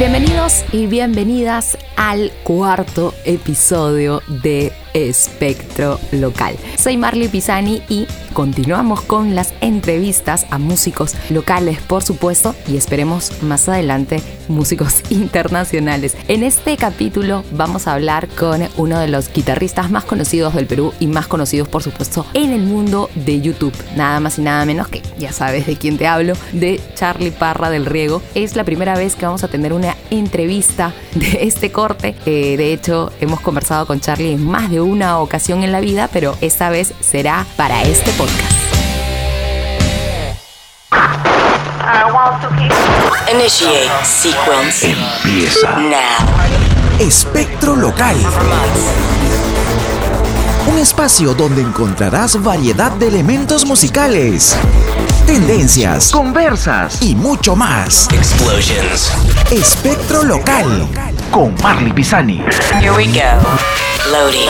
Bienvenidos y bienvenidas al cuarto episodio de Espectro Local. Soy Marley Pisani y continuamos con las entrevistas a músicos locales, por supuesto, y esperemos más adelante músicos internacionales. En este capítulo vamos a hablar con uno de los guitarristas más conocidos del Perú y más conocidos, por supuesto, en el mundo de YouTube. Nada más y nada menos que, ya sabes de quién te hablo, de Charlie Parra del Riego. Es la primera vez que vamos a tener una entrevista de este corte. Eh, de hecho, hemos conversado con Charlie en más de una ocasión en la vida, pero esta vez será para este podcast. Initiate sequence. Empieza Now. Espectro Local. Un espacio donde encontrarás variedad de elementos musicales, tendencias, conversas y mucho más. Explosions. Espectro Local con Marley Pisani. Here we go. Loading.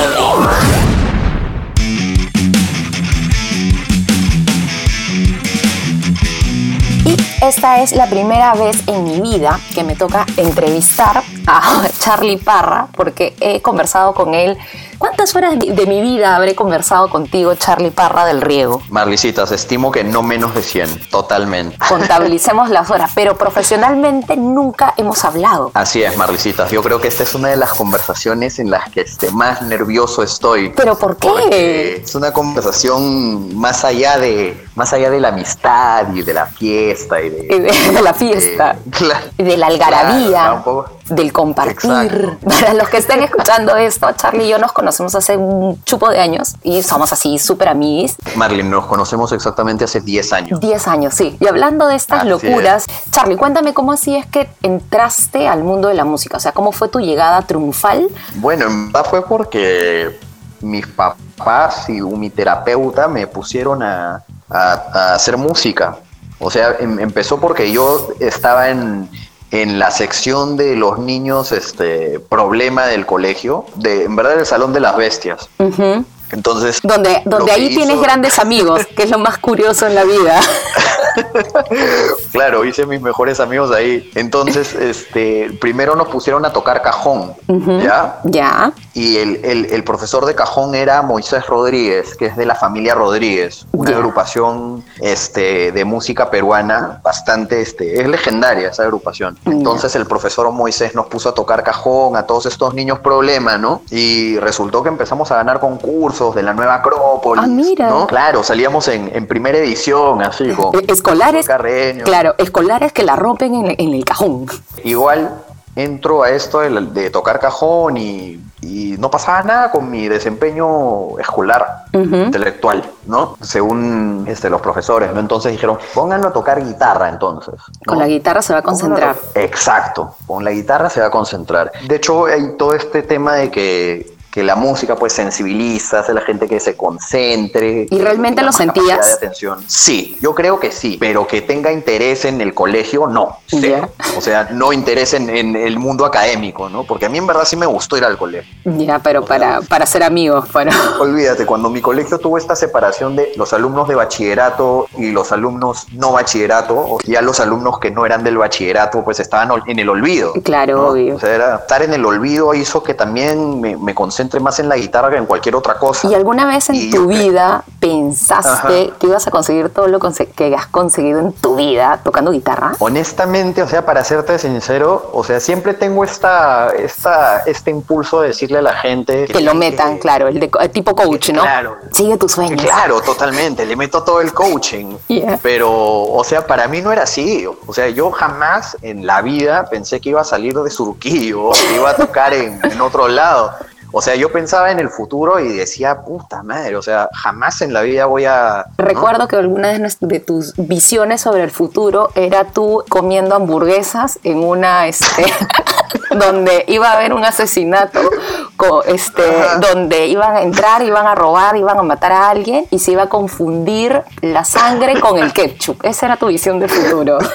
Y esta es la primera vez en mi vida que me toca entrevistar a Charlie Parra porque he conversado con él. ¿Cuántas horas de de mi vida habré conversado contigo, Charlie Parra del Riego? Marlicitas, estimo que no menos de 100, totalmente. Contabilicemos las horas, pero profesionalmente nunca hemos hablado. Así es, Marlicitas. Yo creo que esta es una de las conversaciones en las que este, más nervioso estoy. ¿Pero por qué? Porque es una conversación más allá de más allá de la amistad y de la fiesta y de, Y de, de la fiesta, eh, claro, y de la algarabía, claro. Del compartir. Exacto. Para los que estén escuchando esto, Charlie y yo nos conocemos hace un chupo de años y somos así súper amigos. Marlene, nos conocemos exactamente hace 10 años. 10 años, sí. Y hablando de estas Así locuras, Charlie, cuéntame cómo así es que entraste al mundo de la música. O sea, ¿cómo fue tu llegada triunfal? Bueno, en verdad fue porque mis papás y mi terapeuta me pusieron a, a- a hacer música. O sea, em- empezó porque yo estaba en, en la sección de los niños este, problema del colegio, de, en verdad el Salón de las Bestias. Entonces, Donde, donde ahí tienes grandes amigos, que es lo más curioso en la vida. Claro, hice mis mejores amigos ahí. Entonces, este, primero nos pusieron a tocar cajón, ¿ya? ya. Y el, el- el profesor de cajón era Moisés Rodríguez, que es de la familia Rodríguez, una Ya. agrupación este, de música peruana bastante, este, es legendaria esa agrupación. Ya. Entonces el profesor Moisés nos puso a tocar cajón a todos estos niños problema, ¿no? Y resultó que empezamos a ganar concursos de la nueva Acrópolis, Ah, mira. ¿no? Claro, salíamos en, en primera edición, así Eh, Escolares, Carreño. claro, escolares que la rompen en, en el cajón. Igual entro a esto de, de tocar cajón y, y no pasaba nada con mi desempeño escolar, intelectual, ¿no? Según este, los profesores, ¿no? Entonces dijeron, pónganlo a tocar guitarra entonces. Con la guitarra se va a concentrar. to- Exacto, con la guitarra se va a concentrar. De hecho, hay todo este tema de que, que la música pues sensibiliza, hace a la gente que se concentre. ¿Y realmente lo sentías? de atención. Sí, yo creo que sí, pero que tenga interés en el colegio, no. O sea, no interés en, en el mundo académico, ¿no? Porque a mí en verdad sí me gustó ir al colegio. Ya, pero para, para ser amigos, para... Olvídate, cuando mi colegio tuvo esta separación de los alumnos de bachillerato y los alumnos no bachillerato, o ya los alumnos que no eran del bachillerato, pues estaban en el olvido. Claro, ¿no? obvio. O sea, era- estar en el olvido hizo que también me, me concentre más en la guitarra que en cualquier otra cosa. ¿Y alguna vez en Y tu vida pensaste Ajá. que ibas a conseguir todo lo que has conseguido en tu vida tocando guitarra? Honestamente, o sea, para serte sincero, o sea, siempre tengo esta, esta, este impulso de decirle a la gente Que lo metan, claro, el de el tipo coach, ¿no? Claro. Sigue tus sueños. Claro, totalmente, le meto todo el coaching. Yeah. Pero, o sea, para mí no era así. O sea, yo jamás en la vida pensé que iba a salir de Surquillo, que iba a tocar en, en otro lado. O sea, yo pensaba en el futuro y decía, puta madre, o sea, jamás en la vida voy a... Recuerdo que alguna de, tus visiones sobre el futuro era tú comiendo hamburguesas en una, este, donde iba a haber un asesinato, este, Ajá. donde iban a entrar, iban a robar, iban a matar a alguien y se iba a confundir la sangre con el ketchup. Esa era tu visión del futuro.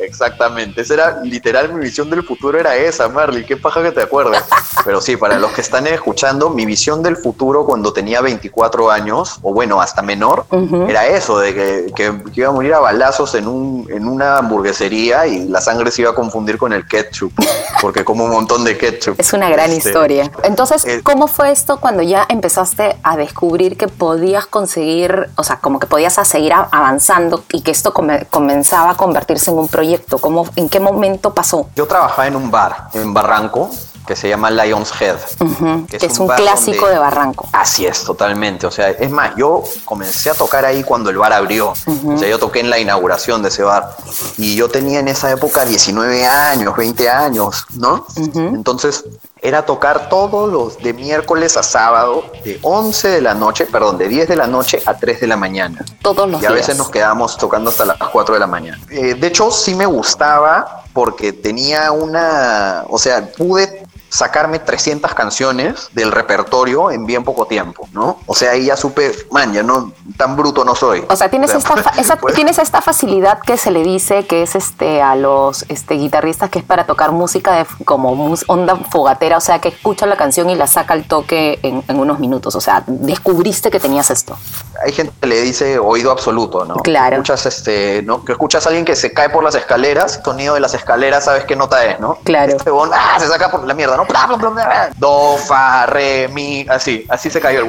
Exactamente, esa era literal mi visión del futuro era esa, Marley, qué paja que te acuerdas. Pero sí, para los que están escuchando, mi visión del futuro cuando tenía 24 años, o bueno, hasta menor, era eso, de que, que- que iba a morir a balazos en, un, en una hamburguesería y la sangre se iba a confundir con el ketchup, porque como un montón de ketchup. Es una gran Este, historia. Entonces, eh, ¿cómo fue esto cuando ya empezaste a descubrir que podías conseguir, o sea, como que podías a seguir avanzando y que esto come- comenzaba a convertirse en un proyecto? ¿Cómo, ¿En qué momento pasó? Yo trabajaba en un bar en Barranco que se llama Lion's Head, que es un clásico donde- de Barranco. Así es, totalmente. O sea, es más, yo comencé a tocar ahí cuando el bar abrió. O sea, yo toqué en la inauguración de ese bar. Y yo tenía en esa época 19 años, 20 años, ¿no? Entonces, era tocar todos los de miércoles a sábado, de 11 de la noche, perdón, de 10 de la noche a 3 de la mañana. Todos los Y a días. veces nos quedábamos tocando hasta las 4 de la mañana. Eh, de hecho, sí me gustaba porque tenía una, o sea, pude sacarme 300 canciones del repertorio en bien poco tiempo, ¿no? O sea, ahí ya supe, man, ya no, tan bruto no soy. O sea, tienes esta, esa- pues, tienes esta facilidad que se le dice que es este a los este, guitarristas que es para tocar música de como mus- onda fogatera, o sea, que escucha la canción y la saca al toque en, en unos minutos. O sea, descubriste que tenías esto. hay gente que le dice oído absoluto, ¿no? Claro. Escuchas este, ¿no? Que escuchas a alguien que se cae por las escaleras, sonido de las escaleras, sabes qué nota es, ¿no? Claro. Este ah, se saca por la mierda, ¿no? Do, fa, re, mi, así, así se cayó el.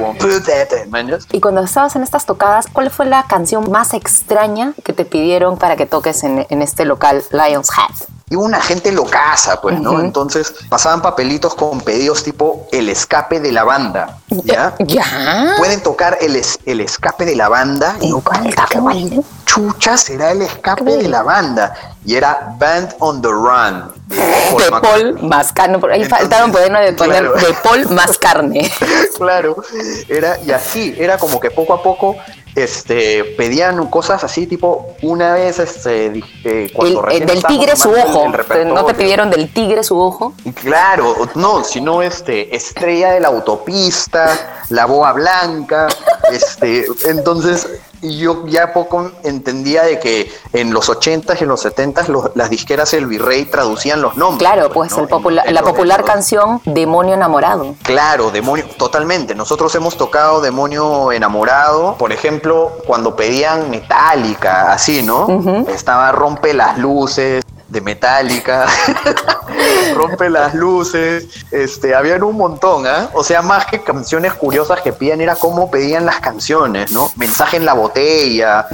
¿Mañas? Y cuando estabas en estas tocadas, ¿cuál fue la canción más extraña que te pidieron para que toques en, en este local Lion's Hat? Y una gente locaza, pues, ¿no? Ujú. Entonces pasaban papelitos con pedidos tipo el escape de la banda, ¿ya? ¿Ya? Pueden tocar el, es- el escape de la banda. Y no, ¿Cuál toque, cuál? chucha será el escape de la banda. Y era Band on the Run. De Paul De McCartney. Paul más carne. Por ahí Entonces, faltaron poder de poner claro. de Paul más carne. claro, era y así, era como que poco a poco este, pedían cosas así, tipo, una vez, este, El- cuando el del tigre su ojo. ¿No te pidieron del tigre su ojo? Y Claro, no, sino este, estrella de la autopista, la boa blanca, este, entonces yo ya poco entendía de que en los 80s y en los 70s los- las disqueras El Virrey traducían los nombres. Claro, pues ¿no? el popula- En- en la los- popular los- canción Demonio enamorado. Claro, demonio, totalmente. Nosotros hemos tocado Demonio Enamorado, por ejemplo, cuando pedían Metallica, así, ¿no? Estaba Rompe las luces de Metallica, Rompe las luces, este, habían un montón, ¿ah? O sea, más que canciones curiosas que pedían, era cómo pedían las canciones, ¿no? Mensaje en la botella.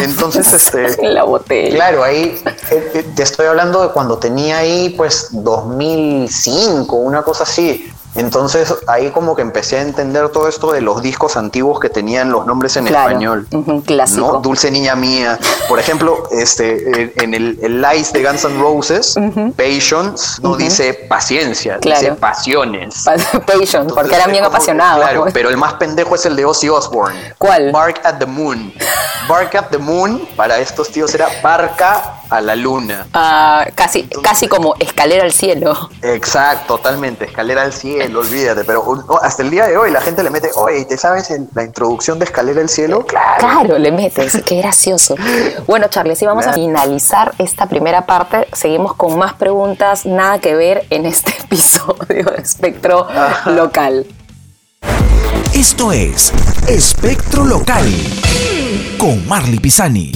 Entonces, este... En la botella. Claro, ahí eh, eh, te estoy hablando de cuando tenía ahí pues 2005, una cosa así. Entonces ahí como que empecé a entender todo esto de los discos antiguos que tenían los nombres en Claro, español. clásico. ¿no? Dulce Niña Mía. Por ejemplo, este, en el, el Lies de Guns N' Roses, Patience no dice paciencia, dice pasiones. Pa- Patience, porque Entonces, eran es bien como- apasionados. Claro, pues. pero el más pendejo es el de Ozzy Osbourne. ¿Cuál? Bark at the Moon. Bark at the Moon para estos tíos era barca a la luna. Ah, casi, casi como escalera al cielo. Exacto, totalmente. Escalera al cielo, olvídate. Pero no, hasta el día de hoy la gente le mete, oye, ¿te sabes el- la introducción de Escalera al cielo? Claro. Claro, le metes, qué gracioso. Bueno, Charlie, así vamos a finalizar esta primera parte. Seguimos con más preguntas, nada que ver en este episodio de Espectro Local. Esto es Espectro Local con Marley Pisani.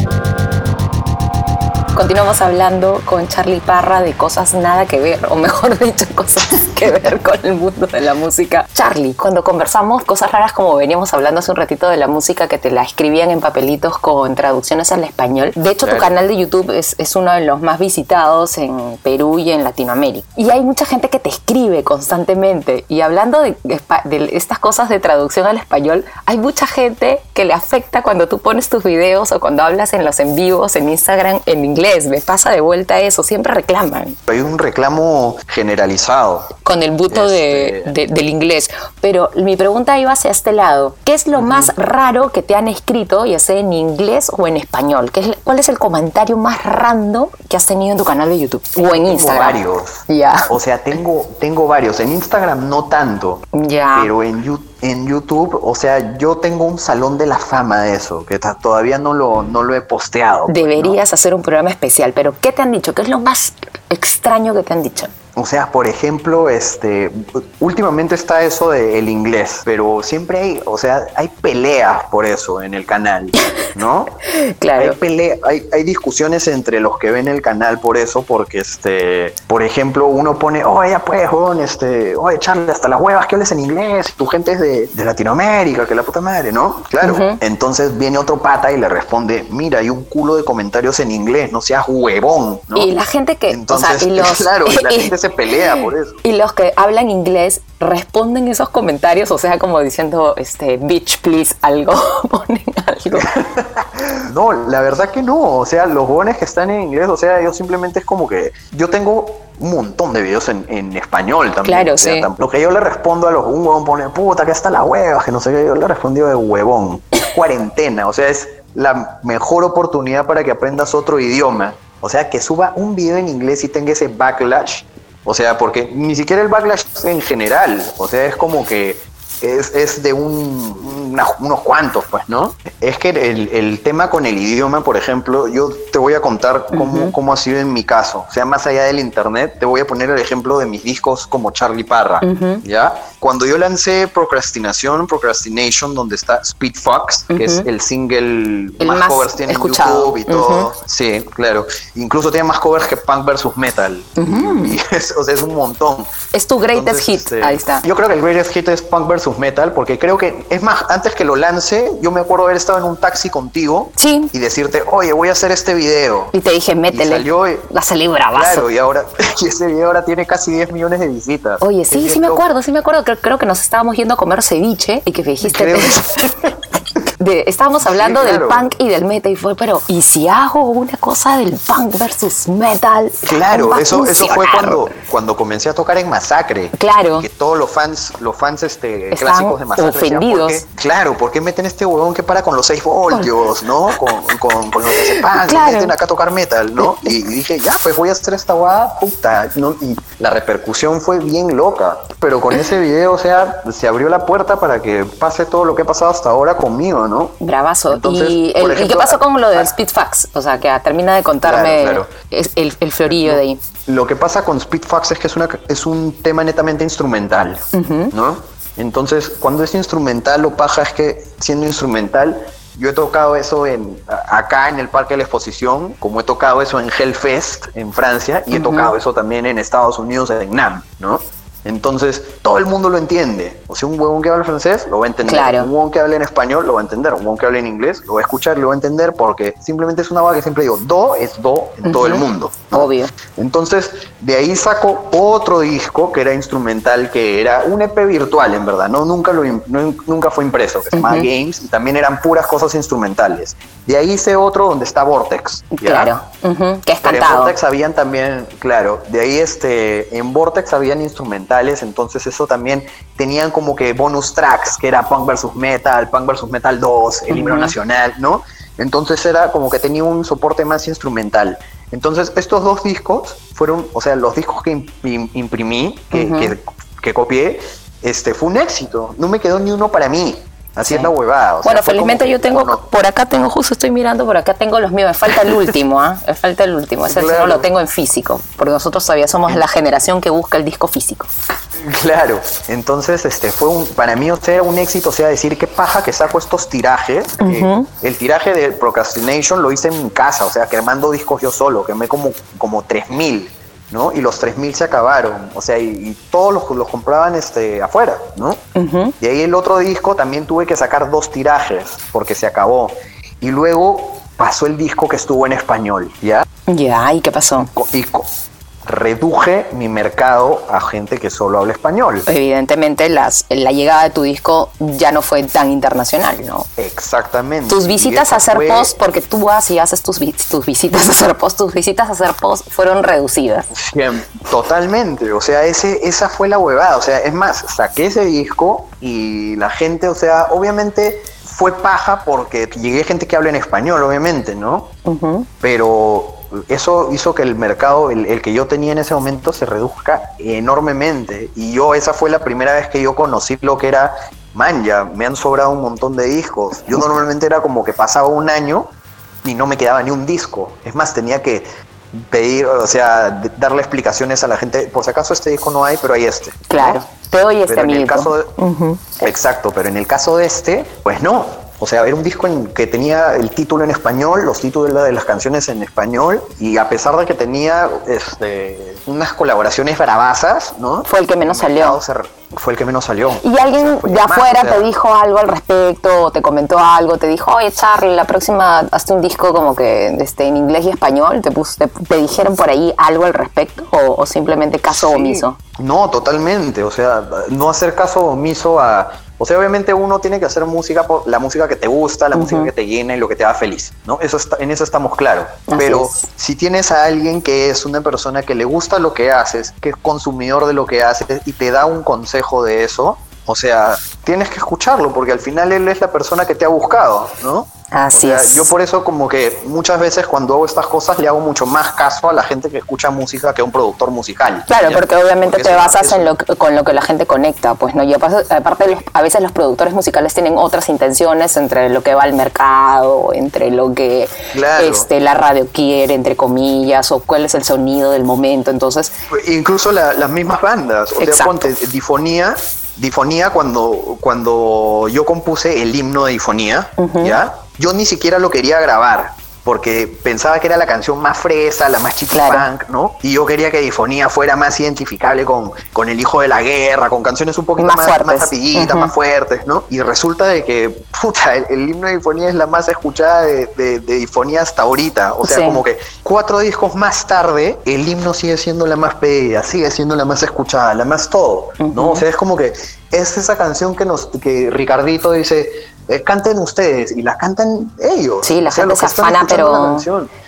Continuamos hablando con Charlie Parra de cosas nada que ver, o mejor dicho, cosas que ver con el mundo de la música. Charlie, cuando conversamos cosas raras como veníamos hablando hace un ratito de la música que te la escribían en papelitos con traducciones al español. De hecho, tu canal de YouTube es, es uno de los más visitados en Perú y en Latinoamérica. Y hay mucha gente que te escribe constantemente. Y hablando de, de estas cosas de traducción al español, hay mucha gente que le afecta cuando tú pones tus videos o cuando hablas en los en vivos en Instagram en inglés. Me pasa de vuelta eso, siempre reclaman Hay un reclamo generalizado. Con el buto Este- de- del inglés. Pero mi pregunta iba hacia este lado. ¿Qué es lo más raro que te han escrito, ya sea en inglés o en español? ¿Qué es- ¿Cuál es el comentario más random que has tenido en tu canal de YouTube? O en Tengo Instagram. varios. Ya. O sea, tengo, tengo varios. En Instagram no tanto. Ya. Pero en, Yu- en YouTube, o sea, yo tengo un salón de la fama de eso, que todavía no lo, no lo he posteado. pues, ¿no? Deberías hacer un programa especial, pero ¿qué te han dicho? ¿Qué es lo más extraño que te han dicho? O sea, por ejemplo, este, últimamente está eso del inglés, pero siempre hay, o sea, hay peleas por eso en el canal, ¿no? Claro. Hay, pelea, hay, hay discusiones entre los que ven el canal por eso, porque, este, por ejemplo, uno pone, oye, ya pues, este, oye, Charlie, hasta las huevas que hables en inglés, tu gente es de, de Latinoamérica, que la puta madre, ¿no? Claro. Entonces viene otro pata y le responde, mira, hay un culo de comentarios en inglés, no seas huevón, ¿no? Y la gente que, Entonces, o sea, y los, claro, y la gente se pelea por eso. y los que hablan inglés responden esos comentarios, o sea, como diciendo, este, bitch, please, algo, ponen algo. No, la verdad que no. O sea, los jóvenes que están en inglés, o sea, yo simplemente es como que yo tengo un montón de videos en, en español también. Claro, O sea, sí. Lo que yo le respondo a los un huevón pone, puta, que está la hueva, que no sé qué, yo le respondió de huevón. Es cuarentena, o sea, es la mejor oportunidad para que aprendas otro idioma. O sea, que suba un video en inglés y tenga ese backlash. O sea, porque ni siquiera el backlash es en general. O sea, es como que es, es de un, una- unos cuantos, pues, ¿no? Es que el, el tema con el idioma, por ejemplo, yo te voy a contar cómo, cómo ha sido en mi caso. O sea, más allá del internet, te voy a poner el ejemplo de mis discos como Charlie Parra, ¿ya? Cuando yo lancé Procrastinación, Procrastination, donde está Speed Fox, que es el single El más, más covers tiene en escuchado. YouTube y todo. Sí, claro. Incluso tiene más covers que Punk versus Metal. Y es, o sea, es un montón. Es tu greatest Entonces, hit, este, ahí está. Yo creo que el greatest hit es Punk Metal, porque creo que, es más, antes que lo lance, yo me acuerdo haber estado en un taxi contigo Sí. y decirte, oye, voy a hacer este video. Y te dije, métele. salió y- La salí bravazo. Claro, y ahora, y ese video ahora tiene casi 10 millones de visitas. Oye, sí, sí me acuerdo, sí me acuerdo. Creo, creo que nos estábamos yendo a comer ceviche y que me dijiste. Creo de- estábamos hablando Sí, del punk y del metal y fue, pero ¿y si hago una cosa del punk versus metal? Claro, ¿Cómo va a eso, eso fue cuando, cuando comencé a tocar en Masacre. Claro. Que todos los fans, los fans este, Están clásicos de Masacre. decían, ¿por ofendidos. qué? claro, ¿por qué meten este huevón que para con los 6 voltios, no? Con, con, con los que se pagan, Claro. meten acá a tocar metal, ¿no? Y, y dije, ya, pues voy a hacer esta guada, puta. ¿no? Y la repercusión fue bien loca. Pero con ese video, o sea, se abrió la puerta para que pase todo lo que ha pasado hasta ahora conmigo, ¿no? Bravazo. Entonces, ¿Y, el- ¿y qué ejemplo, pasó con lo del Speedfax? O sea, que termina de contarme Claro, claro. es- el, el florillo de ahí. Lo que pasa con Speedfax es que es, una, es un tema netamente instrumental, ¿no? Entonces, cuando es instrumental, lo paja es que siendo instrumental, yo he tocado eso en, acá en el Parque de la Exposición, como he tocado eso en Hellfest en Francia, y he tocado eso también en Estados Unidos, en NAM, ¿no? Entonces, todo el mundo lo entiende. O sea, un huevón que habla francés lo va a entender. Claro. Un huevón que habla en español lo va a entender. Un huevón que habla en inglés lo va a escuchar y lo va a entender porque simplemente es una vaga que siempre digo, do es do en todo el mundo. ¿no? Obvio. Entonces, de ahí saco otro disco que era instrumental, que era un EP virtual, en verdad, ¿no? Nunca, lo, no- nunca fue impreso, que se llamaba Games, y también eran puras cosas instrumentales. De ahí hice otro donde está Vortex. ¿ya? Claro. Que es Pero en. Vortex habían también, claro, de ahí este, en Vortex habían instrumentales, entonces eso también tenían como que bonus tracks, que era Punk vs Metal, Punk vs Metal 2, el himno nacional, ¿no? Entonces era como que tenía un soporte más instrumental. Entonces estos dos discos fueron, o sea, los discos que im- imprimí, que, que, que copié, este, fue un éxito. No me quedó ni uno para mí. Así es la huevada. o sea, Bueno, como felizmente que, yo tengo, bueno, por acá tengo, justo estoy mirando, por acá tengo los míos, me falta el último, ¿ah? Me falta el último, ese sí no Claro. lo tengo en físico, porque nosotros todavía somos la generación que busca el disco físico. Claro, entonces este fue un, para mí o sea, era un éxito, o sea, decir qué paja que saco estos tirajes. que el tiraje de Procrastination lo hice en mi casa, o sea, quemando discos yo solo, quemé como, como 3000, ¿no? Y los 3000 se acabaron, o sea, y, y todos los, los compraban este, afuera, ¿no? Y ahí el otro disco también tuve que sacar dos tirajes, porque se acabó. Y luego pasó el disco que estuvo en español, ¿ya? Ya, ¿y qué pasó? Y reduje mi mercado a gente que solo habla español. Evidentemente las, la llegada de tu disco ya no fue tan internacional, ¿no? Exactamente. Tus visitas a hacer fue- post, porque tú vas y haces tus visitas a hacer post, tus visitas a hacer post fueron reducidas. Bien, Totalmente, o sea, ese, esa fue la huevada, o sea, es más, saqué ese disco y la gente, o sea, obviamente fue paja porque llegué gente que habla en español, obviamente, ¿no? Pero eso hizo que el mercado, el, el que yo tenía en ese momento, se reduzca enormemente. Y yo, esa fue la primera vez que yo conocí lo que era man, ya me han sobrado un montón de discos. Yo normalmente era como que pasaba un año y no me quedaba ni un disco. Es más, tenía que pedir, o sea, darle explicaciones a la gente. Por si acaso este disco no hay, pero hay este. ¿no? Claro, te doy este Pero en el caso de- Exacto, pero en el caso de este, pues no. O sea, era un disco en que tenía el título en español, los títulos de las canciones en español, y a pesar de que tenía este, unas colaboraciones bravasas, ¿no? Fue el que menos salió. Fue el que menos salió. ¿Y alguien de más, afuera o sea, te dijo algo al respecto, o te comentó algo, te dijo, oye Charlie, la próxima hazte un disco como que este, en inglés y español? ¿Te, pus- te, te dijeron por ahí algo al respecto o, o simplemente caso Sí. omiso? No, totalmente. O sea, no hacer caso omiso a. O sea, obviamente uno tiene que hacer música por la música que te gusta, la música que te llena y lo que te da feliz, ¿no? Eso está, en eso estamos claros. Así Pero es. si tienes a alguien que es una persona que le gusta lo que haces, que es consumidor de lo que haces y te da un consejo de eso, o sea, tienes que escucharlo porque al final él es la persona que te ha buscado, ¿no? Así O sea, es. Yo por eso como que muchas veces cuando hago estas cosas le hago mucho más caso a la gente que escucha música que a un productor musical. Claro, ¿ya? porque obviamente Porque te basas eso- en lo con lo que la gente conecta, pues no. Y aparte, aparte los- a veces los productores musicales tienen otras intenciones entre lo que va al mercado, entre lo que Claro. este, la radio quiere, entre comillas, o cuál es el sonido del momento. Entonces, Incluso la- las mismas bandas. O sea, ponte Difonía. Difonía, cuando, cuando yo compuse el himno de Difonía, ¿ya? Yo ni siquiera lo quería grabar. Porque pensaba que era la canción más fresa, la más Claro. ¿no? Y yo quería que Difonía fuera más identificable con, con El Hijo de la Guerra, con canciones un poquito Más más, fuertes. más rapiditas, Ujú. más fuertes, ¿no? Y resulta de que, puta, el, el himno de Difonía es la más escuchada de, de, de Difonía hasta ahorita. O sea, Sí. como que cuatro discos más tarde, el himno sigue siendo la más pedida, sigue siendo la más escuchada, la más todo, ¿no? O sea, es como que es esa canción que nos que Ricardito dice, eh, canten ustedes, y la cantan ellos. sí, la O sea, gente se afana, pero...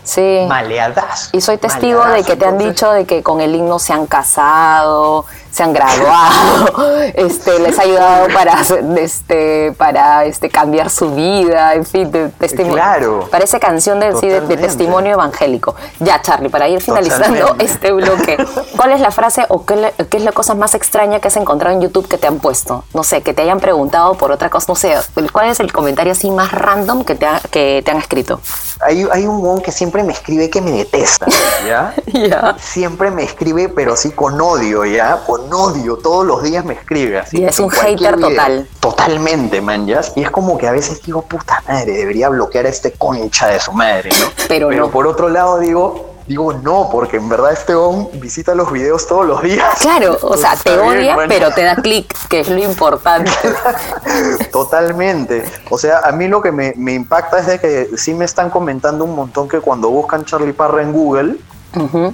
Sí. Maleadas. Y soy testigo de que te han dicho de que con el himno se han casado, se han graduado, este, les ha ayudado para, este, para este, cambiar su vida, en fin, de testimonio. Claro. Parece canción de, sí, de- de testimonio evangélico. Ya, Charlie, para ir finalizando Totalmente. este bloque, ¿cuál es la frase o qué, qué es la cosa más extraña que has encontrado en YouTube que te han puesto? No sé, que te hayan preguntado por otra cosa, no sé, ¿cuál es el comentario así más random que te, ha- que te han escrito? Hay, hay un que siempre me escribe que me detesta, ¿ya? Ya. Siempre me escribe, pero sí con odio, ¿ya? Con odio. Todos los días me escribe así. Y es un hater video. total. Totalmente, man, ¿ya? Y es como que a veces digo, puta madre, debería bloquear a este concha de su madre, ¿no? Pero no. por otro lado digo, digo no, porque en verdad este on visita los videos todos los días. Claro, o sea, te bien, odia, pero te da clic, que es lo importante. Totalmente. O sea, a mí lo que me, me impacta es de que sí me están comentando un montón que cuando buscan Charlie Parra en Google,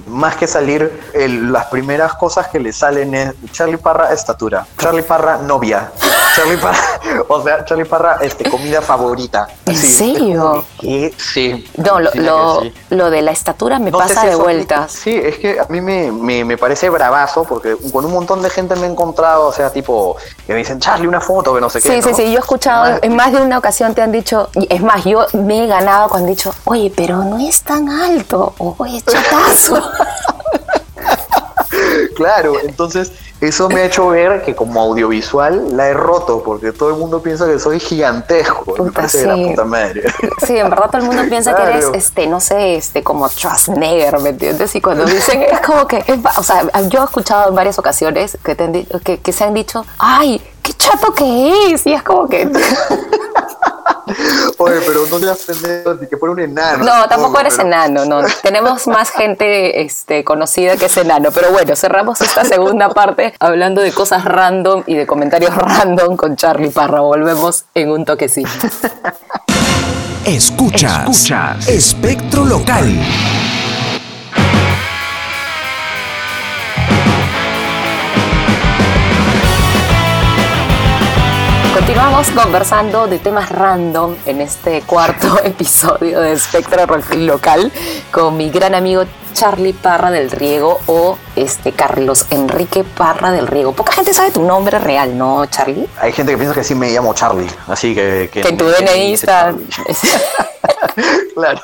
Más que salir, el- las primeras cosas que le salen es Charlie Parra estatura, Charlie Parra novia, Charlie Parra, o sea, Charlie Parra este, comida favorita. ¿En Sí, serio? que- Sí. No, lo, lo, sí. lo de la estatura me No pasa si de vueltas. Sí, es que a mí me, me, me parece bravazo porque con un montón de gente me he encontrado, o sea, tipo, que me dicen, Charlie, una foto, que no sé qué. Sí, sí, ¿no? sí, yo he escuchado, Además, en más de una ocasión te han dicho, es más, yo me he ganado cuando han dicho, oye, pero no es tan alto, oye, Claro, entonces eso me ha hecho ver que como audiovisual la he roto porque todo el mundo piensa que soy gigantesco. Puta, de la sí. puta madre. Sí, en verdad todo el mundo piensa que eres, este, no sé, este, como Schwarzenegger, ¿me entiendes? Y cuando dicen, es como que, es o sea, yo he escuchado en varias ocasiones que, te han que, que se han dicho, ay, qué chato que es, y es como que... Oye, pero no te has pendejo de que fuera un enano. No, tampoco eres pero- enano, no. Tenemos más gente este, conocida que es enano. Pero bueno, cerramos esta segunda parte hablando de cosas random y de comentarios random con Charlie Parra. Volvemos en un toquecito. Escuchas. Espectro local. Continuamos conversando de temas random en este cuarto episodio de Espectro Rock Local con mi gran amigo Charlie Parra del Riego o este Carlos Enrique Parra del Riego. Poca gente sabe tu nombre real, ¿no, Charlie? Hay gente que piensa que sí me llamo Charlie, así que... Que en tu que DNI está... Claro.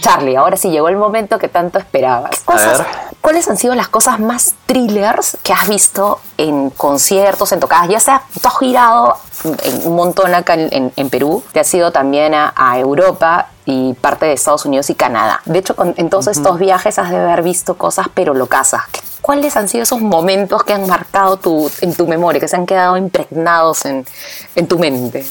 Charlie, ahora sí llegó el momento que tanto esperabas. A Cosas, ver. ¿cuáles han sido las cosas más thrillers que has visto en conciertos, en tocadas? Ya sea, tú has girado en un montón acá en, en- en Perú, te has ido también a, a Europa y parte de Estados Unidos y Canadá. De hecho, con, en todos estos viajes has de haber visto cosas pero locasas. ¿Qué- ¿Cuáles han sido esos momentos que han marcado tu, en tu memoria, que se han quedado impregnados en, en tu mente?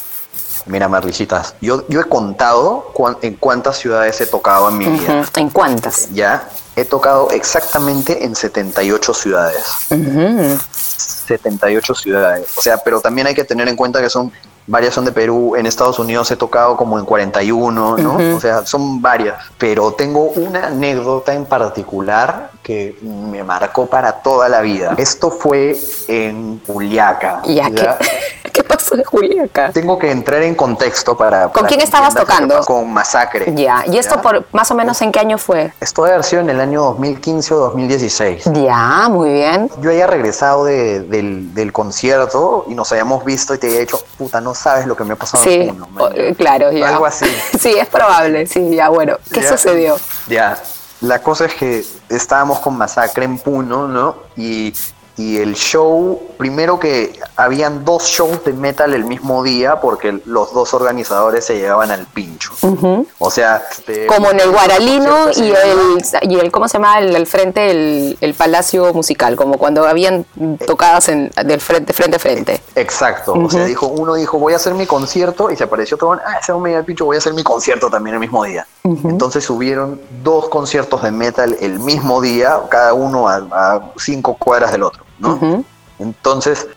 Mira, Marlicitas, yo, yo he contado en cuántas ciudades he tocado en mi vida. ¿En cuántas? Ya he tocado exactamente en 78 ciudades. 78 ciudades. O sea, pero también hay que tener en cuenta que son varias son de Perú, en Estados Unidos he tocado como en 41, ¿no? O sea, son varias. Pero tengo una anécdota en particular que me marcó para toda la vida. Esto fue en Juliaca. Ya, ¿qué, ¿qué pasó en Juliaca? Tengo que entrar en contexto para... ¿Con para quién estabas tocando? Con Masacre. Ya, ¿y esto ¿ya? por más o menos en qué año fue? Esto debe haber sido en el año 2015 o 2016. Ya, muy bien. Yo había regresado de- del, del concierto y nos habíamos visto y te había dicho, puta, no sabes lo que me ha pasado Sí, en Puno, man". o- eh, claro, ya. Algo así. Sí, es probable, sí, ya, bueno. ¿Qué Ya. sucedió? Ya, la cosa es que estábamos con Masacre en Puno, ¿no? Y, y el show, primero que habían dos shows de metal el mismo día porque los dos organizadores se llegaban al pincho. O sea, este, Como en el Guaralino y se el, y el ¿cómo se llama? El, el frente, el, el Palacio Musical, como cuando habían tocadas en, del frente, frente a frente. Exacto, o sea, dijo, uno dijo, voy a hacer mi concierto, y se apareció otro, ah, ese hombre al pincho, voy a hacer mi concierto también el mismo día. Entonces subieron dos conciertos de metal el mismo día, cada uno a, a cinco cuadras del otro, ¿no? Entonces,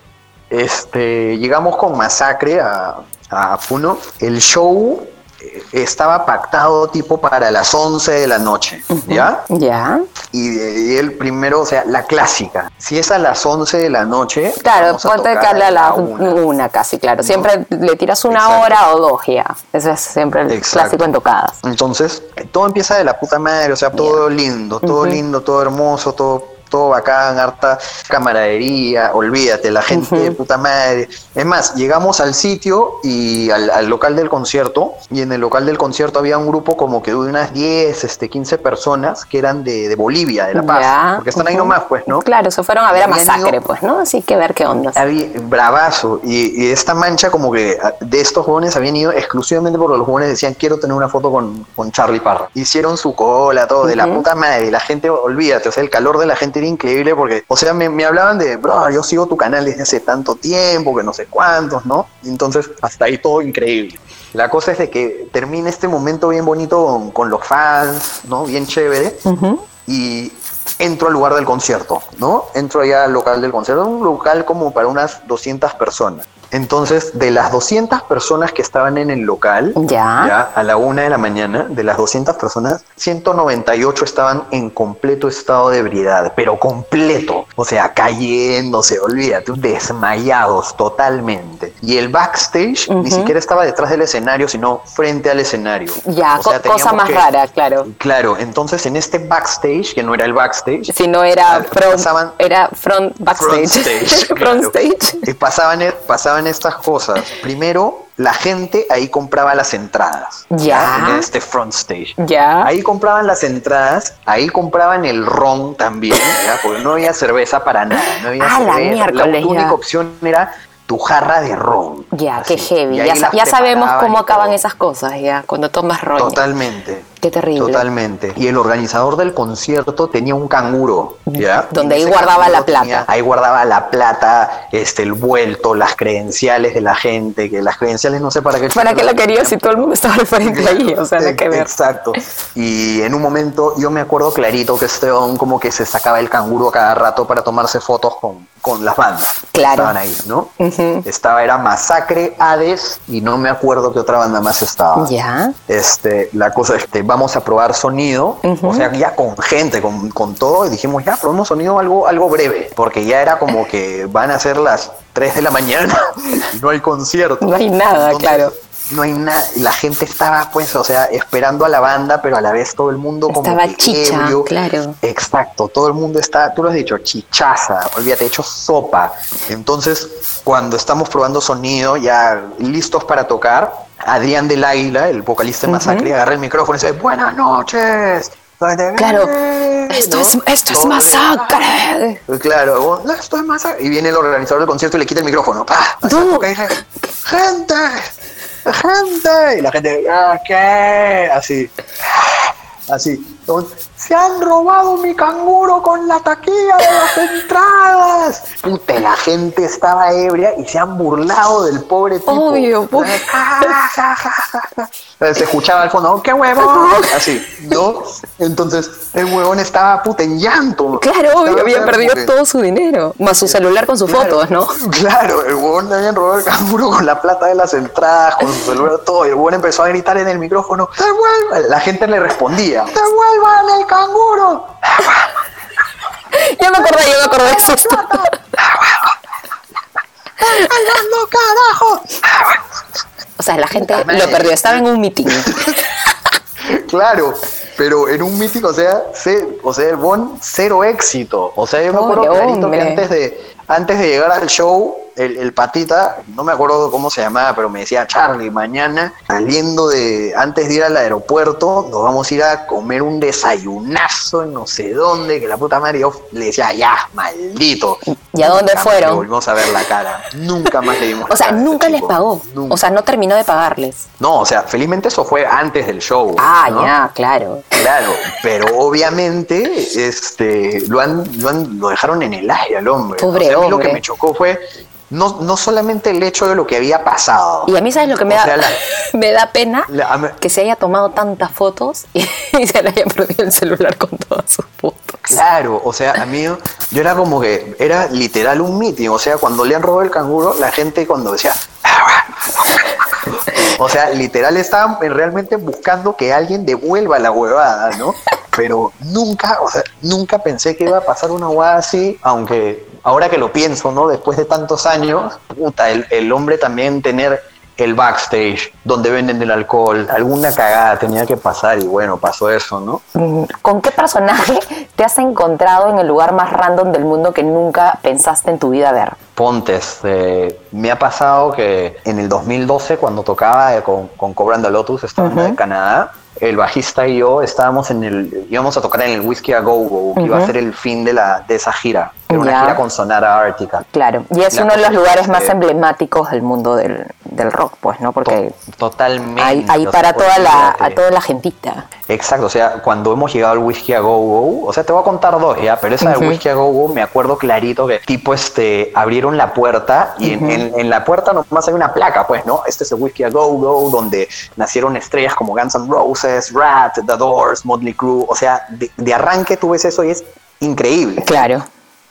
este, llegamos con Masacre a, a Puno. El show eh, estaba pactado tipo para las 11 de la noche, ¿ya? Ya. Y, y el primero, o sea, la clásica. Si es a las 11 de la noche. Claro, ponte que a la a una. una. casi, claro. Siempre le tiras una Exacto. hora o dos ya. Eso es siempre el Exacto. clásico en tocadas. Entonces, todo empieza de la puta madre, o sea, todo lindo, todo lindo, todo hermoso, todo, todo bacán, harta camaradería, olvídate, la gente de puta madre. Es más, llegamos al sitio y al, al local del concierto, y en el local del concierto había un grupo como que de unas 10, este, 15 personas que eran de, de Bolivia, de La Paz, Ya, porque están ahí nomás, pues, ¿no? Claro, se fueron a ver a Masacre, ido- pues, ¿no? Así que ver qué onda. Había, bravazo. Y, y esta mancha, como que ah, de estos jóvenes habían ido exclusivamente porque los jóvenes decían: Quiero tener una foto con, con Charlie Parra. Hicieron su cola, todo, de la puta madre. Y la gente, olvídate, o sea, el calor de la gente era increíble porque, o sea, me, me hablaban de, bro, yo sigo tu canal desde hace tanto tiempo, que no sé cuántos, ¿no? Entonces, hasta ahí todo increíble. La cosa es de que termina este momento bien bonito con, con los fans, ¿no? Bien chévere. Y entro al lugar del concierto, ¿no? Entro allá al local del concierto, un local como para unas 200 personas. Entonces, de las 200 personas que estaban en el local, Ya. a la una de la mañana, de las 200 personas, 198 estaban en completo estado de ebriedad, pero completo. O sea, cayéndose, olvídate, desmayados totalmente. Y el backstage ni siquiera estaba detrás del escenario, sino frente al escenario. Ya, O sea, co- cosa más que- rara, claro. Claro, entonces en este backstage, que no era el backstage, Si no era Ah, front, pasaban- era front backstage. front stage, front claro. stage. Y pasaban, e- pasaban estas cosas. Primero, la gente ahí compraba las entradas. Ya. En este front stage. Ya. Ahí compraban las entradas, ahí compraban el ron también, ¿ya? porque no había cerveza para nada. No había Ah, la cerveza. tu única ya. opción era tu jarra de ron. Ya, Así. qué heavy. Ya, sabemos cómo acaban todo. esas cosas, ya, cuando tomas roña. Totalmente. Qué terrible. Totalmente. Y el organizador del concierto tenía un canguro, ¿ya? Donde ahí guardaba la tenía- plata. ahí guardaba la plata, este, el vuelto, las credenciales de la gente, que las credenciales no sé para qué. ¿Para qué lo querías si todo el mundo estaba al frente ahí? O sea, que ver. Exacto. Y en un momento yo me acuerdo clarito que este don como que se sacaba el canguro cada rato para tomarse fotos con, con las bandas. que Claro. Estaban ahí, ¿no? Estaba, era Masacre, Hades y no me acuerdo qué otra banda más estaba. Ya. Este, la cosa es que vamos a probar sonido, o sea, ya con gente, con, con todo, y dijimos, ya probamos sonido algo, algo breve, porque ya era como que van a ser las 3 de la mañana y no hay concierto. No hay nada, claro. No hay nada, la gente estaba pues, o sea, esperando a la banda, pero a la vez todo el mundo como Estaba que chicha, ebrio. claro. Exacto, todo el mundo está, tú lo has dicho, chichaza, olvídate, hecho sopa. Entonces, cuando estamos probando sonido, ya listos para tocar, Adrián del Águila, el vocalista de Masacre, agarra el micrófono y dice, buenas noches. Claro, esto es- esto es Todo masacre. Ah, Claro, "No, esto es masacre. Y viene el organizador del concierto y le quita el micrófono. ¡Pah! No. ¡Gente! ¡Gente! Y la gente, "Ah, ¿qué? Así. Así. Se han robado mi canguro con la taquilla de las Puta, la gente estaba ebria y se han burlado del pobre tipo. Obvio, pues. Se escuchaba al fondo, ¡qué huevón! Así, ¿no? Entonces, el huevón estaba puta en llanto. Claro, obvio, había perdido todo su dinero, más su celular con sus Claro, fotos, ¿no? Claro, el huevón le habían robado el canguro con la plata de las entradas, con su celular, todo. Y el huevón empezó a gritar en el micrófono: ¡Devuelvan! La gente le respondía: ¡Devuelvan el canguro! Ya me acordé, ya me acordé de eso. ¡No, carajo! O sea, la gente lo perdió, estaba en un meeting. Claro, pero en un mítico, o sea, ce- o sea, el Bon cero éxito. O sea, yo me acuerdo clarito que antes de, antes de llegar al show, el, el patita, no me acuerdo cómo se llamaba, pero me decía, Charlie, mañana saliendo de, antes de ir al aeropuerto, nos vamos a ir a comer un desayunazo en no sé dónde, que la puta madre, yo le decía, ya, maldito. ¿Y a dónde Nunca fueron? volvimos a ver la cara. Nunca más le dimos O sea, nunca les chico. pagó. Nunca. O sea, no terminó de pagarles. no, o sea, felizmente eso fue antes del show. Ah, ¿no? ya, claro. Claro, pero obviamente este, lo, han, lo, han- lo dejaron en el aire al hombre. Pobre O sea, mí Lo que me chocó fue no, no solamente el hecho de lo que había pasado. Y a mí, ¿sabes lo que me O da? sea, la- me da pena la- que se haya tomado tantas fotos y, se le haya perdido el celular con todas sus fotos. Claro, o sea, a mí yo era como que era literal un meeting. O sea, cuando le han robado el canguro, la gente cuando decía. O sea, literal estaban realmente buscando que alguien devuelva la huevada, ¿no? Pero nunca, o sea, nunca pensé que iba a pasar una huevada así, aunque ahora que lo pienso, ¿no? Después de tantos años, puta, el, el hombre también tener el backstage donde venden el alcohol, alguna cagada tenía que pasar y bueno, pasó eso, ¿no? ¿Con qué personaje te has encontrado en el lugar más random del mundo que nunca pensaste en tu vida ver? Pontes, eh, me ha pasado que en el 2012 cuando tocaba eh, con, con Cobrando Lotus, esta banda de Canadá, el bajista y yo estábamos en el, íbamos a tocar en el Whiskey a Go Go, que iba a ser el fin de, la, de esa gira, era una gira con Sonara Ártica. Claro, y es La uno de los lugares más emblemáticos del mundo del, del rock, pues, ¿no? Porque To- Totalmente. hay, hay o sea, para toda la, a toda la gentita. Exacto, o sea, cuando hemos llegado al Whisky a Go Go, o sea, te voy a contar dos ya, pero esa del Whisky a Go Go me acuerdo clarito que tipo este abrieron la puerta y en, en- en la puerta nomás hay una placa, pues, ¿no? Este es el Whisky a Go Go, donde nacieron estrellas como Guns N' Roses, Rat, The Doors, Motley Crue, o sea, de, de arranque tú ves eso y es increíble. Claro.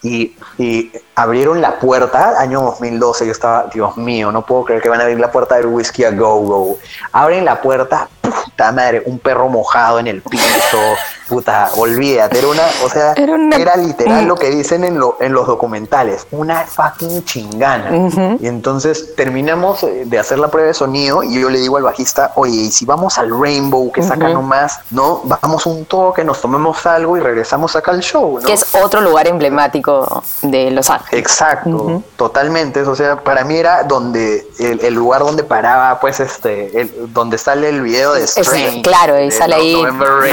Y, y abrieron la puerta, año 2012, yo estaba, Dios mío, no puedo creer que van a abrir la puerta del whisky a go go. Abren la puerta, puta madre, un perro mojado en el piso, puta, olvídate, era una, o sea, Era literal lo que dicen en, lo, en los documentales, una fucking chingana. Y entonces terminamos eh, de hacer la prueba de sonido y yo le digo al bajista, oye, y si vamos al Rainbow, que saca nomás, ¿no? Vamos un toque, nos tomemos algo y regresamos acá al show, ¿no? Que es otro lugar emblemático de Los Ángeles. Exacto, totalmente. O sea, para mí era donde el, el lugar donde paraba, pues, este, el- donde sale el video de Es- Strange. claro, y sale ahí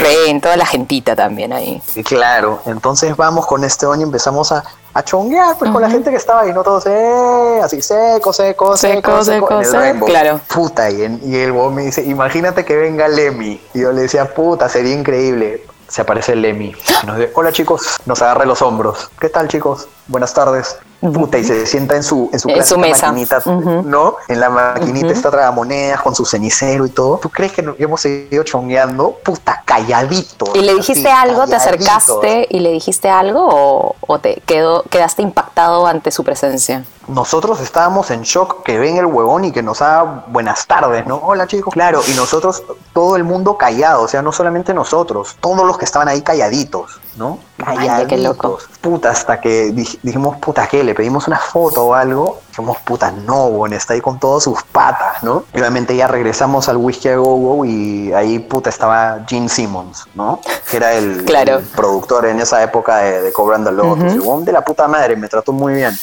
Rain. Toda la gentita también ahí. Claro, entonces vamos con este y empezamos a, a chonguear pues con la gente que estaba ahí, no todos eh, así seco, seco, Seco, seco, seco, en el seco, claro. Puta, y, en- y el me dice, imagínate que venga Lemmy. Y yo le decía, puta, sería increíble. Se aparece Lemmy. Y nos dice, hola chicos, nos agarra los hombros. ¿Qué tal chicos? Buenas tardes. Puta, y se sienta en su, en su, En su mesa. maquinita. ¿no? En la maquinita está tragamonedas con su cenicero y todo. ¿Tú crees que nos hemos seguido chongueando? Puta, calladitos. ¿Y le dijiste así, algo? ¿Te acercaste y le dijiste algo o, o te quedó, quedaste impactado ante su presencia? nosotros estábamos en shock que ven el huevón y que nos haga buenas tardes, ¿no? Hola chicos. Claro, y nosotros, todo el mundo callado, o sea, no solamente nosotros, todos los que estaban ahí calladitos, ¿no? Calladitos. qué loco. Puta, hasta que dij- dijimos, puta, ¿qué? Le pedimos una foto o algo. Dijimos, puta, no, bueno, está ahí con todas sus patas, ¿no? Y obviamente ya regresamos al Whisky a Go Go y ahí, puta, estaba Gene Simmons, ¿no? Que era el, Claro. el productor en esa época de, de Cobrando Lotus. El huevón de la puta madre, me trató muy bien.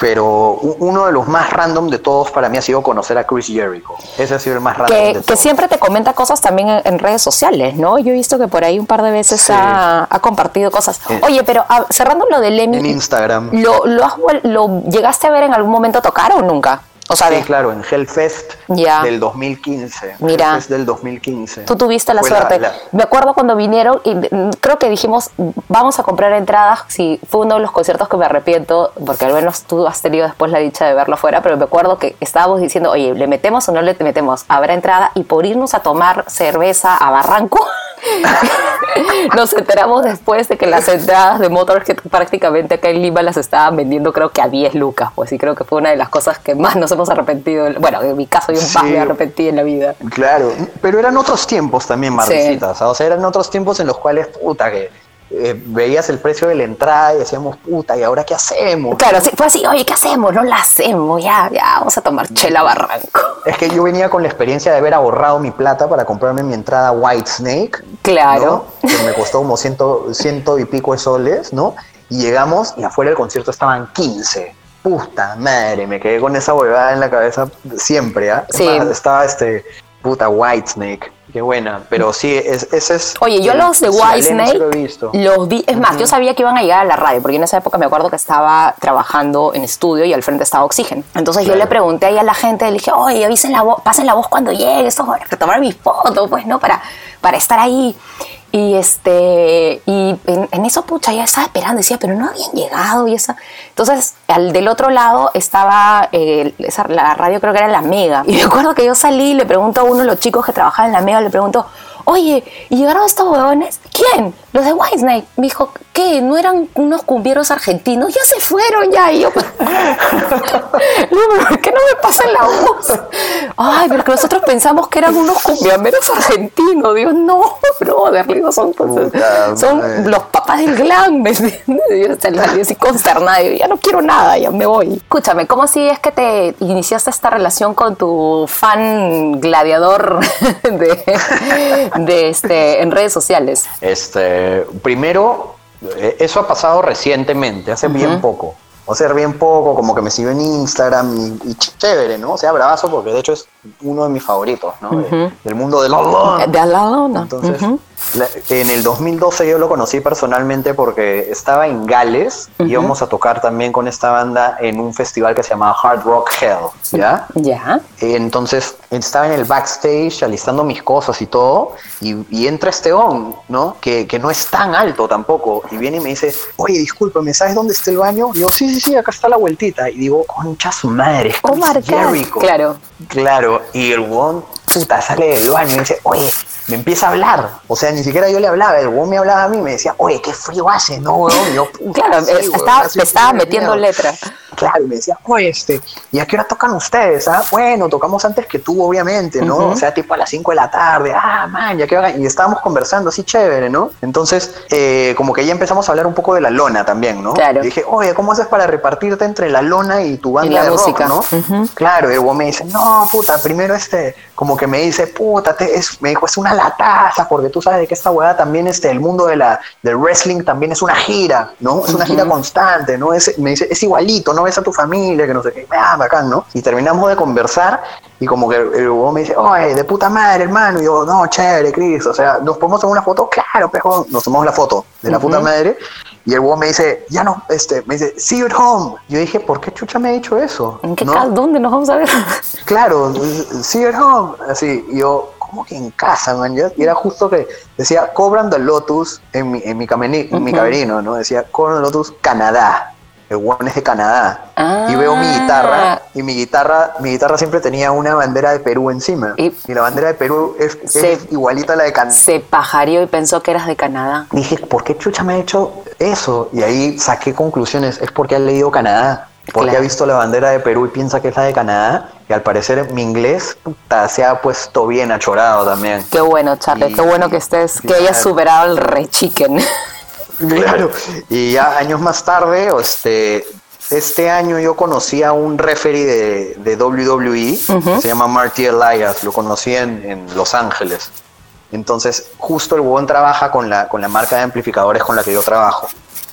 Pero uno de los más random de todos para mí ha sido conocer a Chris Jericho. Ese ha sido el más random de Que, todos. que siempre te comenta cosas también en, en redes sociales, ¿no? Yo he visto que por ahí un par de veces Sí. ha, ha compartido cosas. Eh. Oye, pero ah, cerrando lo de Lemmy, En Instagram. ¿lo, lo, has ¿lo llegaste a ver en algún momento tocar o nunca? O sea, Sí, de- claro, en Hellfest del 2015. Mira. Hellfest del 2015. Tú tuviste la Fue suerte. la- Me acuerdo cuando vinieron y mm, creo que dijimos, vamos a comprar entradas. Sí, fue uno de los conciertos que me arrepiento, porque al menos tú has tenido después la dicha de verlo afuera, pero me acuerdo que estábamos diciendo, oye, ¿le metemos o no le metemos? Habrá entrada y por irnos a tomar cerveza a Barranco. Nos enteramos después de que las entradas de Motorhead prácticamente acá en Lima las estaban vendiendo creo que a 10 lucas, pues sí creo que fue una de las cosas que más nos hemos arrepentido. Bueno, en mi caso yo más Sí. me arrepentí en la vida. Claro, pero eran otros tiempos también, Maricitas. O sea, eran otros tiempos en los cuales, puta, que eh, veías el precio de la entrada y decíamos, puta, ¿y ahora qué hacemos? Claro, sí, fue así, oye, ¿qué hacemos? No la hacemos, ya, ya, vamos a tomar chela Barranco. Es que yo venía con la experiencia de haber ahorrado mi plata para comprarme mi entrada White Snake. Claro. ¿no? Que me costó como ciento, ciento y pico de soles, ¿no? Y llegamos y afuera del concierto estaban 15. Puta madre, me quedé con esa huevada en la cabeza siempre, ¿ah? Sí. Estaba este, puta White Snake. Qué buena, pero sí, es, ese es... Oye, yo los de Whitesnake lo visto. los vi, es más, yo sabía que iban a llegar a la radio, porque en esa época me acuerdo que estaba trabajando en estudio y al frente estaba Oxygen. Entonces yo le pregunté ahí a la gente, le dije, oye, avisen la voz, pasen la voz cuando llegue, esto para tomar mi foto, pues, ¿no? Para, para estar ahí. Y este, y en, en eso, pucha, ya estaba esperando, decía, pero no habían llegado y esa. Entonces, al del otro lado estaba eh, esa- la radio, creo que era la Mega. Y me acuerdo que yo salí y le pregunto a uno de los chicos que trabajaban en la Mega, le pregunto, oye, ¿y llegaron estos huevones? ¿Quién? Los de Whitesnake. Me dijo, ¿qué? ¿No eran unos cumbieros argentinos? Ya se fueron ya. Y yo, ¿por qué no me pasan la voz? Ay, pero que nosotros pensamos que eran unos cumbiamberos argentinos. Digo, no, brother, digo, son, Puta madre. son los papás del glam, ¿me entiendes? Yo salí así consternada, yo ya no quiero nada, ya me voy. Escúchame, ¿cómo así es que te iniciaste esta relación con tu fan gladiador de, de este, en redes sociales? Este, primero, eh, eso ha pasado recientemente, hace bien poco. O sea, bien poco, como que me siguió en Instagram y, y chévere, ¿no? O sea, bravazo porque de hecho es uno de mis favoritos, ¿no? De- del mundo De al lado, ¿no? Entonces, Ujú. la- en el 2012 yo lo conocí personalmente porque estaba en Gales y íbamos a tocar también con esta banda en un festival que se llamaba Hard Rock Hell, ¿ya? Ya. Entonces estaba en el backstage alistando mis cosas y todo, y, y entra este on, ¿no? Que, que no es tan alto tampoco, y viene y me dice, oye, discúlpame, ¿sabes dónde está el baño? Y digo, sí, sí, sí, acá está la vueltita. Y digo, concha su madre, es Oh. Jericho". Claro. Claro, y el huevón, puta, sale del baño y dice, oye, me empieza a hablar. O sea, ni siquiera yo le hablaba, el huevón me hablaba a mí, me decía, oye, qué frío hace, ¿no, huevón? Y yo, "Puta, Claro, sí, estaba- estaba metiendo mierda". letra. Claro, y me decía, oye, este, ¿y a qué hora tocan ustedes? Ah, bueno, tocamos antes que tú, obviamente, ¿no? O sea, tipo a las 5 de la tarde, ah, man, ya que. Y estábamos conversando así chévere, ¿no? Entonces, eh, como que ya empezamos a hablar un poco de la lona también, ¿no? Claro. Y dije, oye, ¿cómo haces para repartirte entre la lona y tu banda Y la de rock, música. ¿no? Ujú. Claro, y güey me dice, no, puta, primero este, como que me dice, puta, te- es, me dijo, es una lataza, porque tú sabes de que esta hueá también, este, el mundo de la, del wrestling también es una gira, ¿no? Es una gira constante, ¿no? Es, me dice, es igualito, no ves a tu familia, que no sé qué, ah, bacán, ¿no? Y terminamos de conversar y como que el huevón me dice, oye, de puta madre, hermano, y yo, no, chévere, Cris, o sea, ¿nos podemos tomar una foto? Claro, pejo, nos tomamos la foto de la puta madre y el huevón me dice, ya no, este, me dice, see you at home. Yo dije, ¿por qué chucha me ha dicho eso? ¿En qué ¿No? ca- ¿Dónde nos vamos a ver? Claro, see you at home. Así, y yo, ¿cómo que en casa, man? Yo- y era justo que decía, cobran the Lotus en mi, en mi, cameni- en mi camerino, ¿no? Decía, cobran the Lotus Canadá. El one es de Canadá. Y veo mi Ah. guitarra, y mi guitarra, mi guitarra siempre tenía una bandera de Perú encima. Y- Y, la bandera de Perú es, es Se- igualita a la de Canadá. Se pajareó y pensó que eras de Canadá. Dije, ¿por qué chucha me ha hecho eso? Y ahí saqué conclusiones. Es porque ha leído Canadá. Porque Claro. ha visto la bandera de Perú y piensa que es la de Canadá. Y al parecer mi inglés puta, se ha puesto bien achorado también. Qué bueno, Charlie, Y- qué bueno que estés, que hayas superado el rechiquen. Claro. Y ya años más tarde, este, este año yo conocí a un referee de, de WWE, se llama Marty Elias, lo conocí en, en Los Ángeles. Entonces, justo el huevón trabaja con la, con la marca de amplificadores con la que yo trabajo.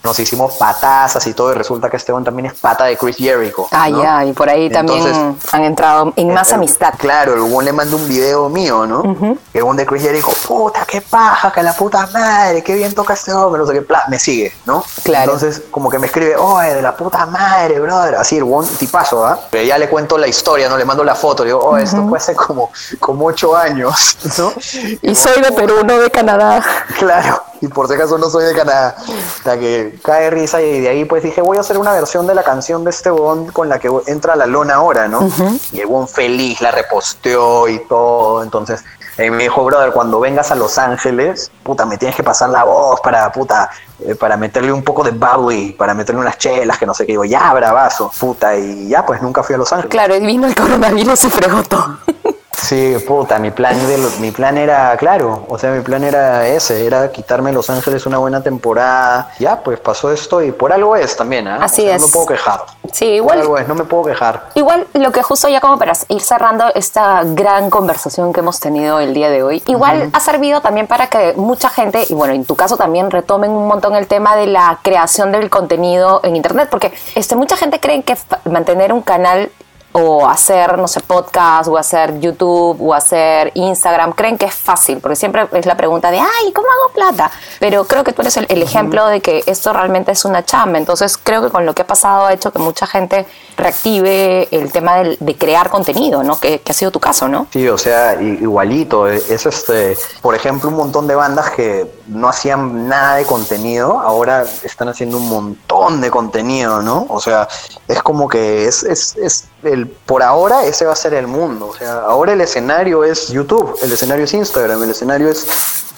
Nos hicimos patazas y todo, y resulta que este también es pata de Chris Jericho. Ah, ¿no? ya, y por ahí también Entonces, han entrado en más eh, amistad. Claro, el buen le mandó un video mío, ¿no? El buen de Chris Jericho, puta, qué paja, que la puta madre, qué bien toca este hombre, no sé qué, pla, me sigue, ¿no? Claro. Entonces, como que me escribe, oye, de la puta madre, brother, así el tipazo, ¿ah? Pero ya le cuento la historia, ¿no? Le mando la foto, le digo, oh, esto fue hace como, como ocho años, ¿no? Y soy de Perú, no de Canadá. Claro, y por si acaso no soy de Canadá. O sea que cae risa y de ahí pues dije, voy a hacer una versión de la canción de este bon con la que entra la lona ahora, ¿no? Y el bon feliz la reposteó y todo. Entonces eh, me dijo, brother, cuando vengas a Los Ángeles, puta, me tienes que pasar la voz para, puta, eh, para meterle un poco de bubbly, para meterle unas chelas, que no sé qué. Digo, ya, bravazo, puta. Y ya, pues nunca fui a Los Ángeles. Claro, y vino el coronavirus y fregó todo. Sí, puta, mi plan, de lo- mi plan era, claro, o sea, mi plan era ese, era quitarme Los Ángeles una buena temporada. Ya, pues pasó esto y por algo es también, ¿ah? Así O sea, es. No me puedo quejar. Sí, Por igual algo es, no me puedo quejar. Igual lo que justo ya como para ir cerrando esta gran conversación que hemos tenido el día de hoy, igual ha servido también para que mucha gente, y bueno, en tu caso también retomen un montón el tema de la creación del contenido en Internet, porque este, mucha gente cree que mantener un canal o hacer, no sé, podcast, o hacer YouTube, o hacer Instagram, creen que es fácil, porque siempre es la pregunta de, ay, ¿cómo hago plata? Pero creo que tú eres el, el ejemplo de que esto realmente es una chamba, entonces creo que con lo que ha pasado ha hecho que mucha gente reactive el tema del- de crear contenido, ¿no? Que, que ha sido tu caso, ¿no? Sí, o sea, igualito. eh, Es este, por ejemplo, un montón de bandas que no hacían nada de contenido, ahora están haciendo un montón de contenido, ¿no? O sea, es como que es, es, es el, por ahora ese va a ser el mundo. O sea, ahora el escenario es YouTube, el escenario es Instagram, el escenario es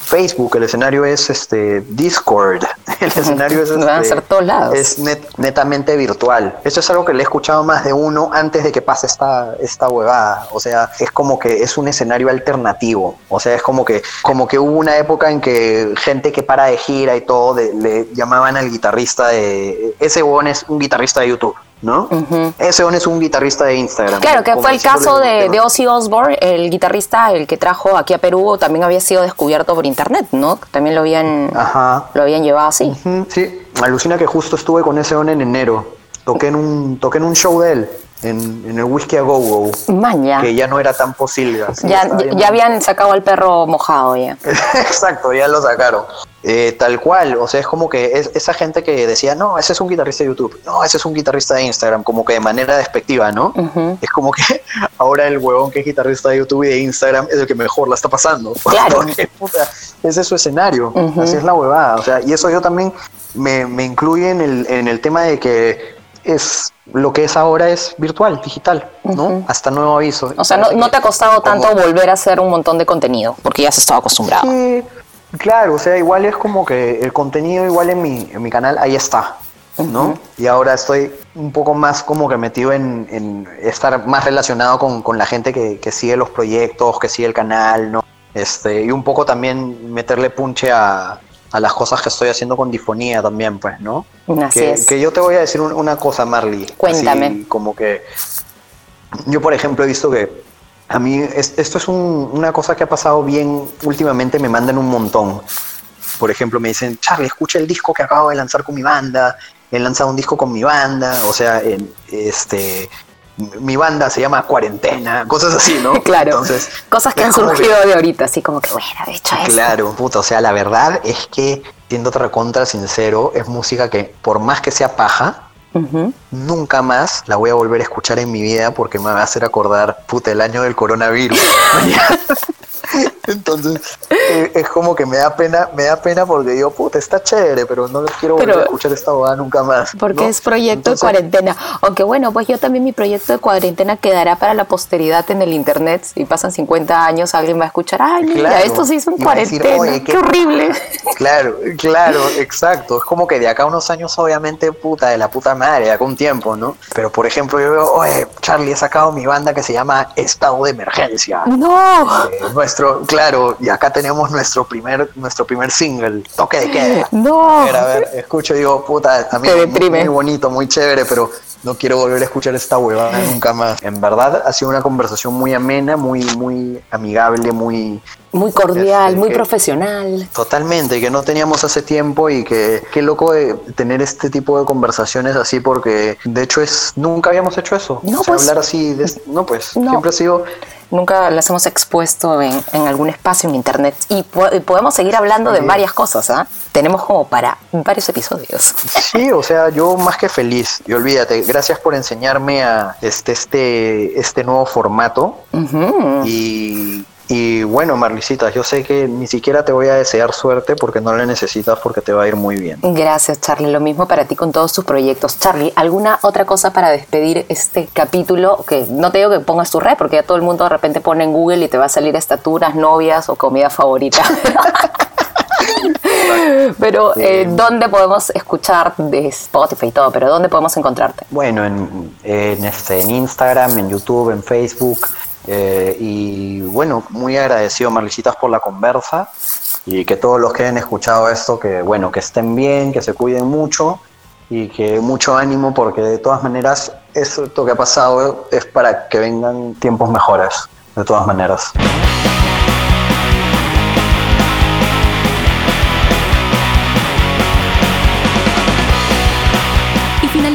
Facebook, el escenario es este Discord, el escenario es, Van a este, ser todos lados. es net- netamente virtual. Eso es algo que le he escuchado más de uno antes de que pase esta, esta huevada. O sea, es como que es un escenario alternativo. O sea, es como que, como que hubo una época en que gente que para de gira y todo de- le llamaban al guitarrista de ese bon es un guitarrista de YouTube. ¿No? Ese bon es un guitarrista de Instagram. Claro, que fue el caso de, Ozzy Osbourne, el guitarrista, el que trajo aquí a Perú, también había sido descubierto por internet, ¿no? También lo habían, Ajá. lo habían llevado así. Ujú, Sí, alucina que justo estuve con ese on en enero. Toqué en un, toqué en un show de él, en, en el Whisky a Go Go, Maña. que ya no era tan posible. así, Ya, ya, habían sacado al perro mojado ya. Exacto, ya lo sacaron. Eh, tal cual, o sea, es como que es, esa gente que decía, no, ese es un guitarrista de YouTube, no, ese es un guitarrista de Instagram, como que de manera despectiva, ¿no? Es como que ahora el huevón que es guitarrista de YouTube y de Instagram es el que mejor la está pasando. Claro. Porque, puta, ese es su escenario, así es la huevada, o sea, y eso yo también me, me incluye en el, en el tema de que es lo que es ahora es virtual, digital, ¿no? Hasta nuevo aviso. O sea, no, no te ha costado Como- tanto volver a hacer un montón de contenido, porque ya has estado acostumbrado. Sí, claro, o sea, igual es como que el contenido igual en mi, en mi canal ahí está, ¿no? Y ahora estoy un poco más como que metido en, en estar más relacionado con, con la gente que, que sigue los proyectos, que sigue el canal, ¿no? Este, y un poco también meterle punche a, a las cosas que estoy haciendo con difonía también, pues, ¿no? Así que, es. que yo te voy a decir un- una cosa, Marley. así Cuéntame. como que yo, por ejemplo, he visto que a mí es- esto es un- una cosa que ha pasado bien últimamente, me mandan un montón. Por ejemplo, me dicen, Charlie, escucha el disco que acabo de lanzar con mi banda. He lanzado un disco con mi banda. O sea, este, mi banda se llama Cuarentena, cosas así, ¿no? Claro. Entonces, Cosas que han que- surgido de ahorita, así como que, bueno, de hecho eso. Claro, puta, o sea, la verdad es que, siéndote recontra sincero, es música que, por más que sea paja, nunca más la voy a volver a escuchar en mi vida porque me va a hacer acordar, puta, el año del coronavirus. Entonces, eh, es como que me da pena, me da pena porque digo, puta, está chévere, pero no quiero volver Pero- a escuchar esta boda nunca más. Porque ¿no? es proyecto Entonces, de cuarentena. Aunque bueno, pues yo también mi proyecto de cuarentena quedará para la posteridad en el internet. Si pasan 50 años, alguien va a escuchar, ay, mira, Claro. esto se hizo en decir, cuarentena. "Oye, qué... qué- horrible. Claro, claro, exacto. Es como que de acá a unos años, obviamente, puta, de la puta madre, de acá un tiempo, ¿no? Pero, por ejemplo, yo veo, oye, Charlie, he sacado mi banda que se llama Estado de Emergencia. No. Eh, nuestra, nuestro, claro, y acá tenemos nuestro primer, nuestro primer single, toque de queda. No. A ver, a ver, escucho y digo, puta, también Te muy, deprime. muy bonito, muy chévere, pero no quiero volver a escuchar esta huevada nunca más. En verdad, ha sido una conversación muy amena, muy, muy amigable, muy, Muy cordial, Este, muy que- profesional. Totalmente, que no teníamos hace tiempo y que qué loco de tener este tipo de conversaciones así porque de hecho es nunca habíamos hecho eso. No, O sea, pues. hablar así, de- no pues, No. siempre ha sido Nunca las hemos expuesto en, en algún espacio en internet y, po- y podemos seguir hablando de varias cosas. ¿ah? Tenemos como para varios episodios. Sí, o sea, yo más que feliz. Y olvídate, gracias por enseñarme a este este este nuevo formato Ujú. y y bueno, Marlicita, yo sé que ni siquiera te voy a desear suerte porque no la necesitas porque te va a ir muy bien. Gracias, Charlie. Lo mismo para ti con todos tus proyectos. Charlie, ¿alguna otra cosa para despedir este capítulo? Que no te digo que pongas tu red, porque ya todo el mundo de repente pone en Google y te va a salir estaturas, novias o comida favorita. Pero, eh, ¿dónde podemos escuchar de Spotify y todo? Pero ¿dónde podemos encontrarte? Bueno, en, en, este, en Instagram, en YouTube, en Facebook. Eh, y bueno, muy agradecido, Marlicitas, por la conversa. Y que todos los que hayan escuchado esto, que bueno, que estén bien, que se cuiden mucho y que mucho ánimo, porque de todas maneras, esto que ha pasado es para que vengan tiempos mejores, de todas maneras.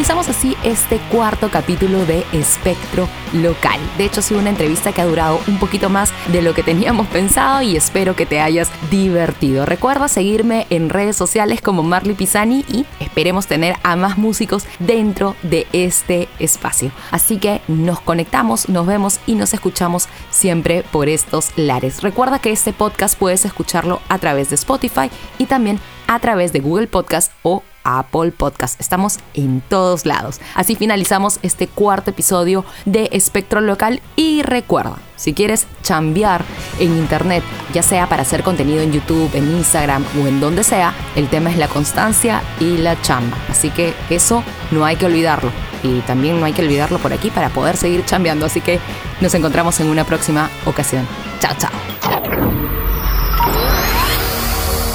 Finalizamos así este cuarto capítulo de Espectro Local. De hecho, ha sido una entrevista que ha durado un poquito más de lo que teníamos pensado y espero que te hayas divertido. Recuerda seguirme en redes sociales como Marley Pisani y esperemos tener a más músicos dentro de este espacio. Así que nos conectamos, nos vemos y nos escuchamos siempre por estos lares. Recuerda que este podcast puedes escucharlo a través de Spotify y también a través de Google Podcast o Apple Podcast. Estamos en todos lados. Así finalizamos este cuarto episodio de Espectro Local y recuerda, si quieres chambear en internet, ya sea para hacer contenido en YouTube, en Instagram o en donde sea, el tema es la constancia y la chamba. Así que eso no hay que olvidarlo. Y también no hay que olvidarlo por aquí para poder seguir chambeando. Así que nos encontramos en una próxima ocasión. Chao, chao.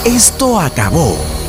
Esto acabó.